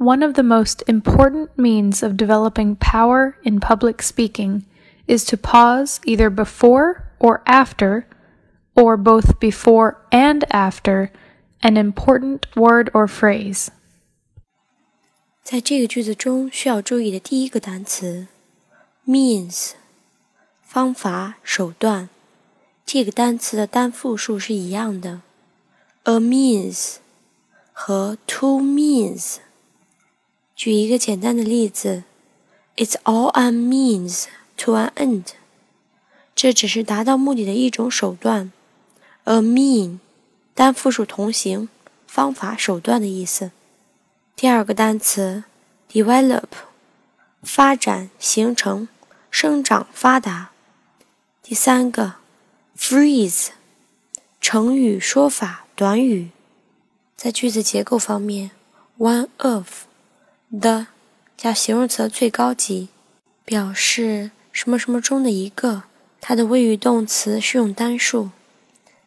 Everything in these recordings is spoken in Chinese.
One of the most important means of developing power in public speaking is to pause either before or after, or both before and after, an important word or phrase. 在这个句子中需要注意的第一个单词 means，方法、手段。这个单词的单复数是一样的，a means 和 two means。 举一个简单的例子，It's all a means to an end。这只是达到目的的一种手段。A mean 单复数同形，方法、手段的意思。第二个单词 develop，发展、形成、生长、发达。第三个 freeze，成语、说法、短语。在句子结构方面，one of the 加形容词的最高级，表示什么什么中的一个，它的谓语动词是用单数。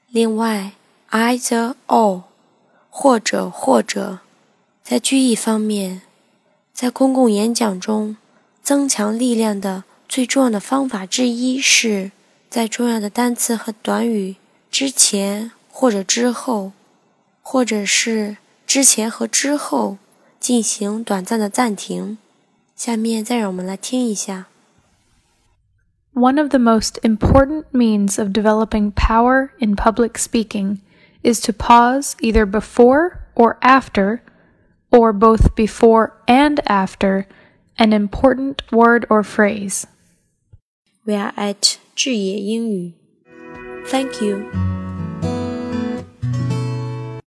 另外，either or 或者或者。在句意方面，在公共演讲中，增强力量的最重要的方法之一是在重要的单词和短语之前或者之后，或者是之前和之后进行短暂的暂停。下面再让我们来听一下。One of the most important means of developing power in public speaking is to pause either before or after or both before and after an important word or phrase. We are at 智野英语. Thank you.